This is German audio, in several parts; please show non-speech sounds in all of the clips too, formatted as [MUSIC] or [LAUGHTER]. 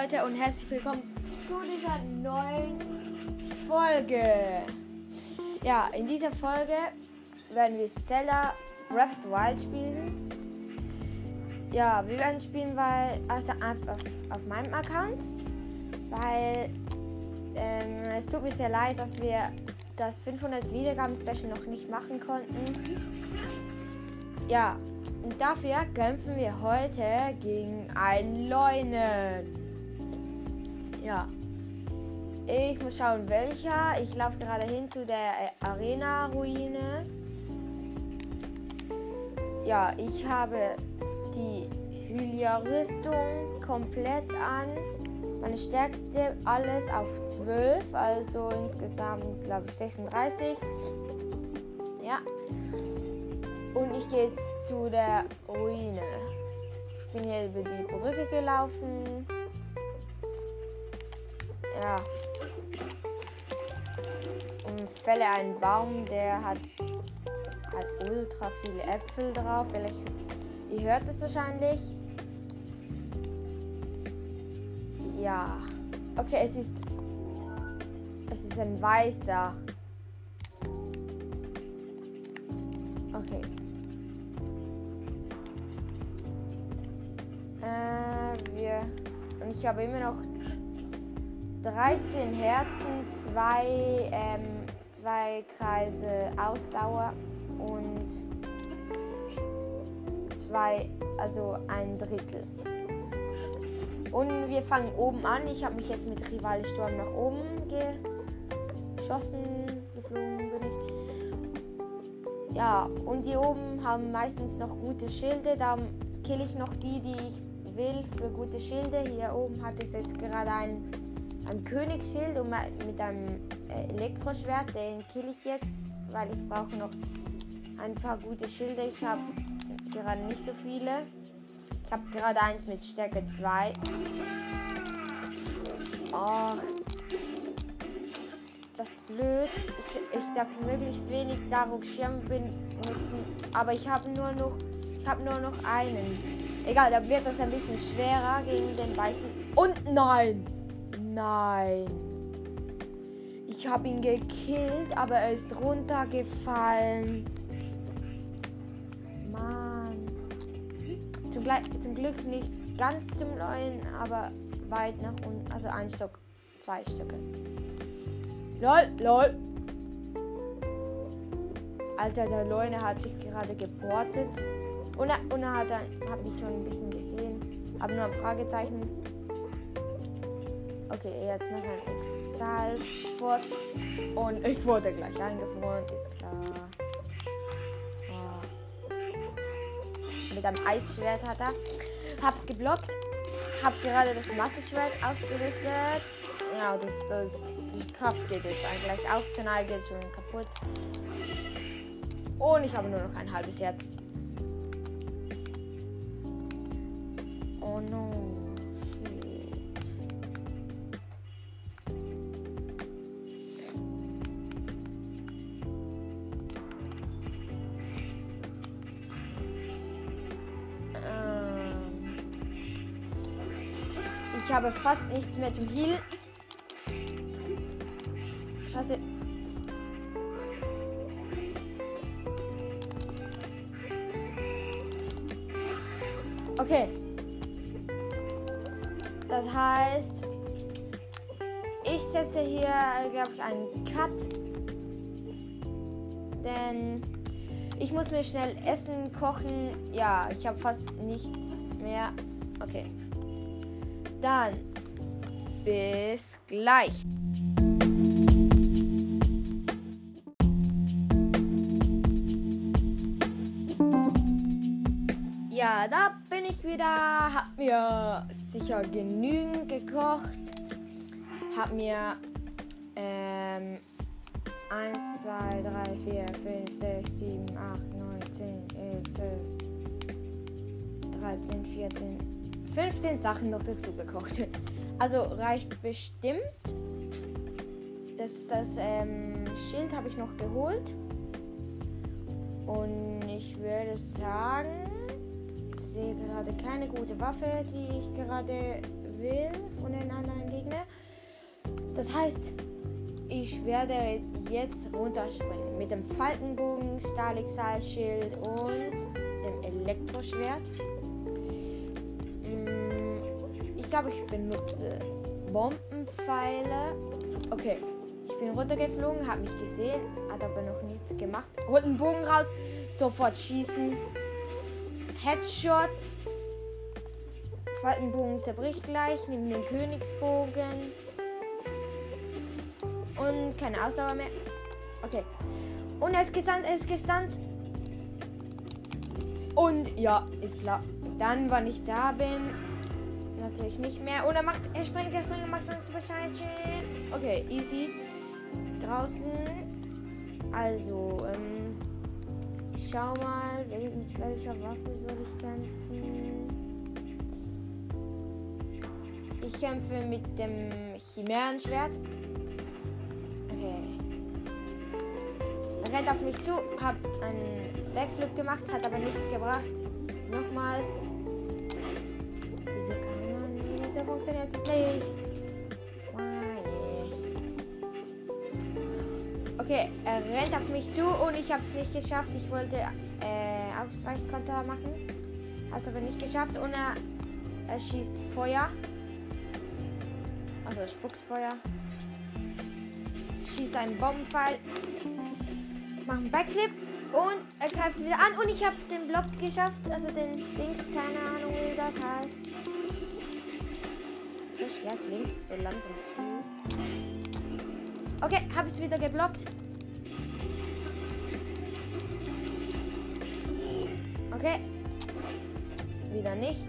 Leute und herzlich willkommen zu dieser neuen Folge. Ja, in dieser Folge werden wir Zelda Breath Wild spielen. Ja, wir werden spielen, weil also einfach auf, meinem Account, weil ähm, es tut mir sehr leid, dass wir das 500 Wiedergaben Special noch nicht machen konnten. Ja, und dafür kämpfen wir heute gegen einen Leunen. Ja. Ich muss schauen, welcher. Ich laufe gerade hin zu der Arena-Ruine. Ja, ich habe die Hylia-Rüstung komplett an. Meine stärkste alles auf 12, also insgesamt glaube ich 36. Ja. Und ich gehe jetzt zu der Ruine. Ich bin hier über die Brücke gelaufen. Ja. Und fälle einen Baum, der hat, hat ultra viele Äpfel drauf. Vielleicht, ihr hört es wahrscheinlich. Ja. Okay, es ist. Es ist ein weißer. Okay. Äh, wir. Und ich habe immer noch 13 Herzen, zwei, ähm, zwei Kreise Ausdauer und zwei, also ein Drittel. Und wir fangen oben an. Ich habe mich jetzt mit Rivali Sturm nach oben geschossen, geflogen bin ich. Ja, und die oben haben meistens noch gute Schilde. Da kill ich noch die, die ich will für gute Schilde. Hier oben hat es jetzt gerade ein, ein Königsschild und mit einem Elektroschwert. Den kill ich jetzt, weil ich brauche noch ein paar gute Schilde. Ich habe gerade nicht so viele. Ich habe gerade eins mit Stärke 2. Oh, das ist blöd. Ich, ich darf möglichst wenig Daruk Schirm benutzen. Aber ich habe nur noch. Ich habe nur noch einen. Egal, da wird das ein bisschen schwerer gegen den weißen. Und nein! Nein! Ich habe ihn gekillt, aber er ist runtergefallen. Mann. Zum, zum Glück nicht ganz zum neuen, aber weit nach unten. Also ein Stock, zwei Stücke. Lol, lol. Alter, der Leune hat sich gerade geportet. Und er, und er hat, hat mich schon ein bisschen gesehen. Aber nur ein Fragezeichen. Okay, jetzt noch ein Exalforce. Und ich wurde gleich eingefroren, ist klar. Oh. Mit einem Eisschwert hat er. Hab's geblockt. Hab gerade das Masseschwert ausgerüstet. Ja, das, das, die Kraft geht jetzt eigentlich auf. Zenal geht schon kaputt. Und ich habe nur noch ein halbes Herz. Oh no. Ich habe fast nichts mehr zum Heal. Scheiße. Okay. Das heißt, ich setze hier, glaube ich, einen Cut. Denn ich muss mir schnell Essen kochen. Ja, ich habe fast nichts mehr. Okay. Dann bis gleich. Ja, da bin ich wieder. Hab mir sicher genügend gekocht. Hab mir ähm, 1, 2, 3, 4, 5, 6, 7, 8, 9, 10, 11, 12, 13, 14, 15 Sachen noch dazu gekocht. [LAUGHS] Also reicht bestimmt. Das, das ähm, Schild habe ich noch geholt. Und ich würde sagen, ich sehe gerade keine gute Waffe, die ich gerade will von den anderen Gegnern. Das heißt, ich werde jetzt runterspringen mit dem Falkenbogen, Stahlexalschild und dem Elektroschwert. Ich glaube, ich benutze Bombenpfeile. Okay, ich bin runtergeflogen, habe mich gesehen, hat aber noch nichts gemacht. Holt einen Bogen raus, sofort schießen. Headshot. Faltenbogen zerbricht gleich, nimm den Königsbogen. Und keine Ausdauer mehr. Okay. Und er ist gestunt, er ist gestunt. Und ja, ist klar. Dann, wann ich da bin, natürlich nicht mehr. Und er macht, er springt, er springt, macht sonst wahrscheinlich. Okay, easy. Draußen. Also, ähm, ich schau mal, mit welcher Waffe soll ich kämpfen? Ich kämpfe mit dem Chimärenschwert. rennt auf mich zu, hab einen Backflip gemacht, hat aber nichts gebracht. Nochmals. Wieso funktioniert es nicht? Okay, er rennt auf mich zu und ich habe es nicht geschafft. Ich wollte äh, Ausweichkonter machen. Hat es aber nicht geschafft und er, er schießt Feuer. Also er spuckt Feuer. Schießt einen Bombenpfeil mache einen Backflip und er greift wieder an und ich habe den Block geschafft, also den Dings, keine Ahnung wie das heißt. So schwer klingt, so langsam zu. Okay, habe es wieder geblockt. Okay. Wieder nicht.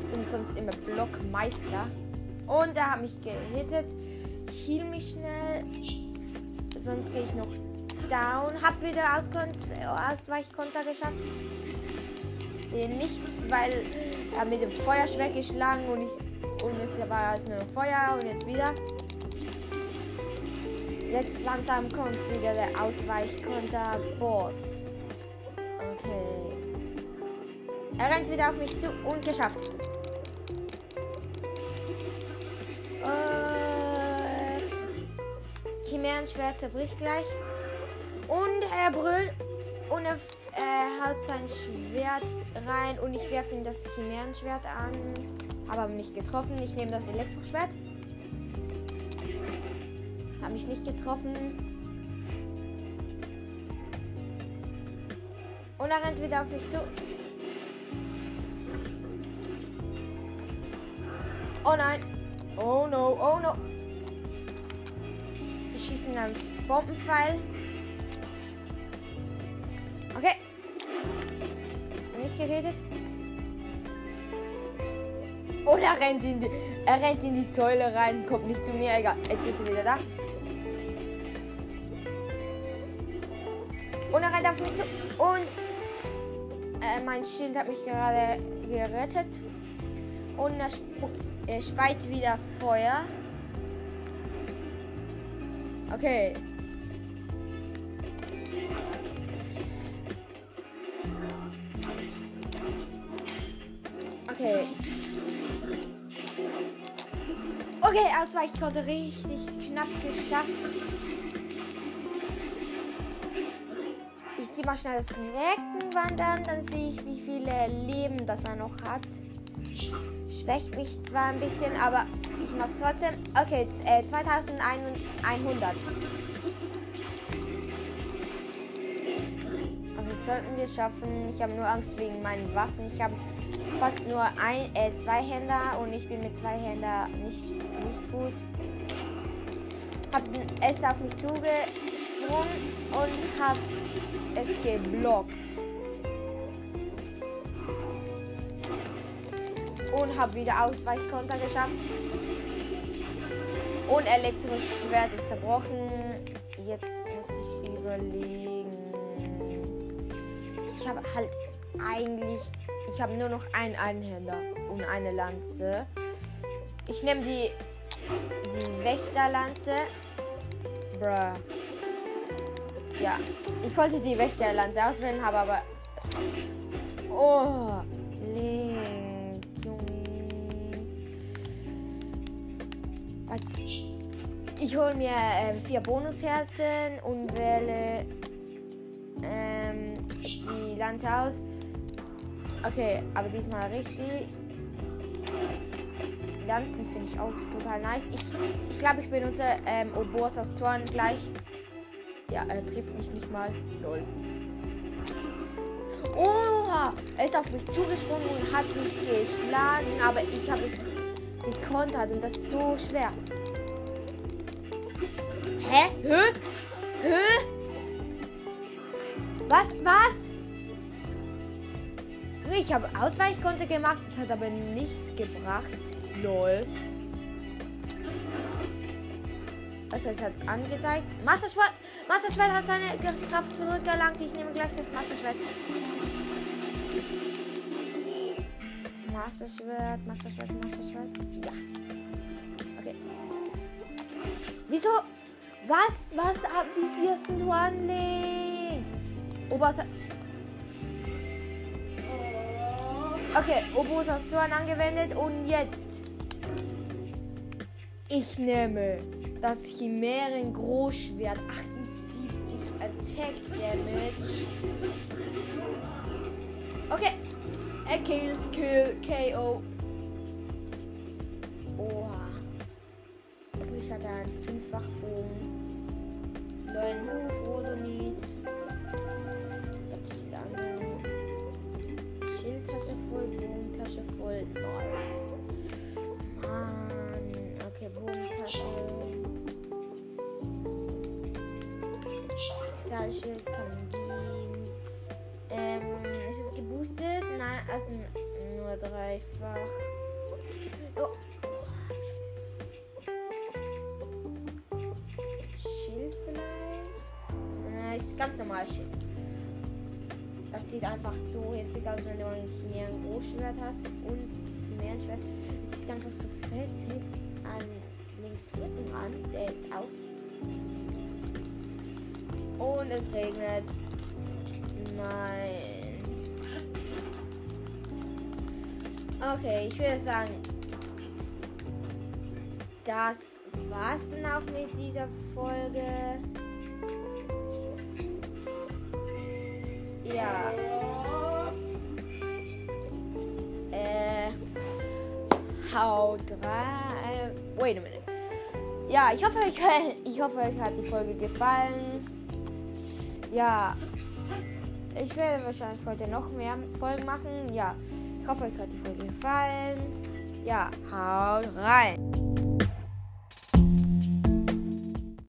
Ich bin sonst immer Blockmeister. Und er hat mich gehittet. Ich heal mich schnell. Sonst gehe ich noch down. Hab wieder Ausweichkonter geschafft. Sehe nichts, weil er mit dem Feuerschwert geschlagen und, ich, und es war also nur Feuer und jetzt wieder. Jetzt langsam kommt wieder der Ausweichkonter Boss. Okay. Er rennt wieder auf mich zu und geschafft. Chimärenschwert zerbricht gleich. Und er brüllt und er äh, haut sein Schwert rein und ich werfe ihm das Chimärenschwert an. Habe aber nicht getroffen. Ich nehme das Elektroschwert. Habe mich nicht getroffen. Und er rennt wieder auf mich zu. Oh nein. Oh no, oh no schießen einen Bombenpfeil. Geredet. Und er rennt in die, er rennt in die Säule rein, kommt nicht zu mir. Egal, jetzt ist er wieder da. Und er rennt auf mich zu. Und äh, mein Schild hat mich gerade gerettet. Und er, er speit wieder Feuer. Okay. Okay, Ausweichkonnte richtig knapp geschafft. Ich ziehe mal schnell das Reckenwandern, dann sehe ich, wie viele Leben das er noch hat. Schwächt mich zwar ein bisschen, aber ich mache es trotzdem. Okay, äh, 2100. sollten wir schaffen. Ich habe nur Angst wegen meinen Waffen. Ich habe fast nur ein, äh, zwei Händer und ich bin mit zwei Händen nicht, nicht gut. Hab es auf mich zugesprungen und habe es geblockt. Und habe wieder Ausweichkonter geschafft. Und elektrisches Schwert ist zerbrochen. Jetzt muss ich überlegen. Ich habe halt eigentlich. Ich habe nur noch einen Einhänder und eine Lanze. Ich nehme die, die Wächterlanze. Bruh. Ja, ich wollte die Wächterlanze auswählen, habe aber. Oh, Link, Junge. Warte. Ich hole mir ähm, vier Bonusherzen und wähle ähm, die Lanze aus. Okay, aber diesmal richtig. Lanzen finde ich auch total nice. Ich glaube, ich, glaub, ich benutze ähm, Oborsas Zorn gleich. Ja, er trifft mich nicht mal. Lol. Oha! Er ist auf mich zugesprungen und hat mich geschlagen, aber ich habe es gekontert und das ist so schwer. Hä? Hä? Hä? Was? Was? Ich habe Ausweichkonte gemacht, das hat aber nichts gebracht. Lol. Also es hat angezeigt. Masterschwert, Masterschwert hat seine Kraft zurückerlangt. Ich nehme gleich das Masterschwert. Masterschwert, Masterschwert, Masterschwert. Ja. Okay. Wieso? Was? Was visierst du an, Link? Obersa Okay, Obos hast Zorn angewendet und jetzt. Ich nehme das Chimären Großschwert 78 Attack Damage. Okay. Er kill, kill, KO. Oha. Hoffentlich hat einen Fünffachbogen. Neuen Huf, Rodonit. Kristallschild kann gehen. Ähm, ist es geboostet? Nein, also nur dreifach. Oh. Schild vielleicht? Äh, ist ganz normal Schild. Das sieht einfach so heftig aus, wenn du ein Chimären Großschwert hast und Chimärenschwert. Es sieht einfach so fett an links Rücken an. Der ist aus. Und es regnet. Nein. Okay, ich würde sagen, das war's dann auch mit dieser Folge. Ja. Äh. Haut rein. Wait a minute. Ja, ich hoffe, euch, ich hoffe, euch hat die Folge gefallen. Ja. Ich werde wahrscheinlich heute noch mehr Folgen machen. Ja. Ich hoffe, euch hat die Folge gefallen. Ja, haut rein.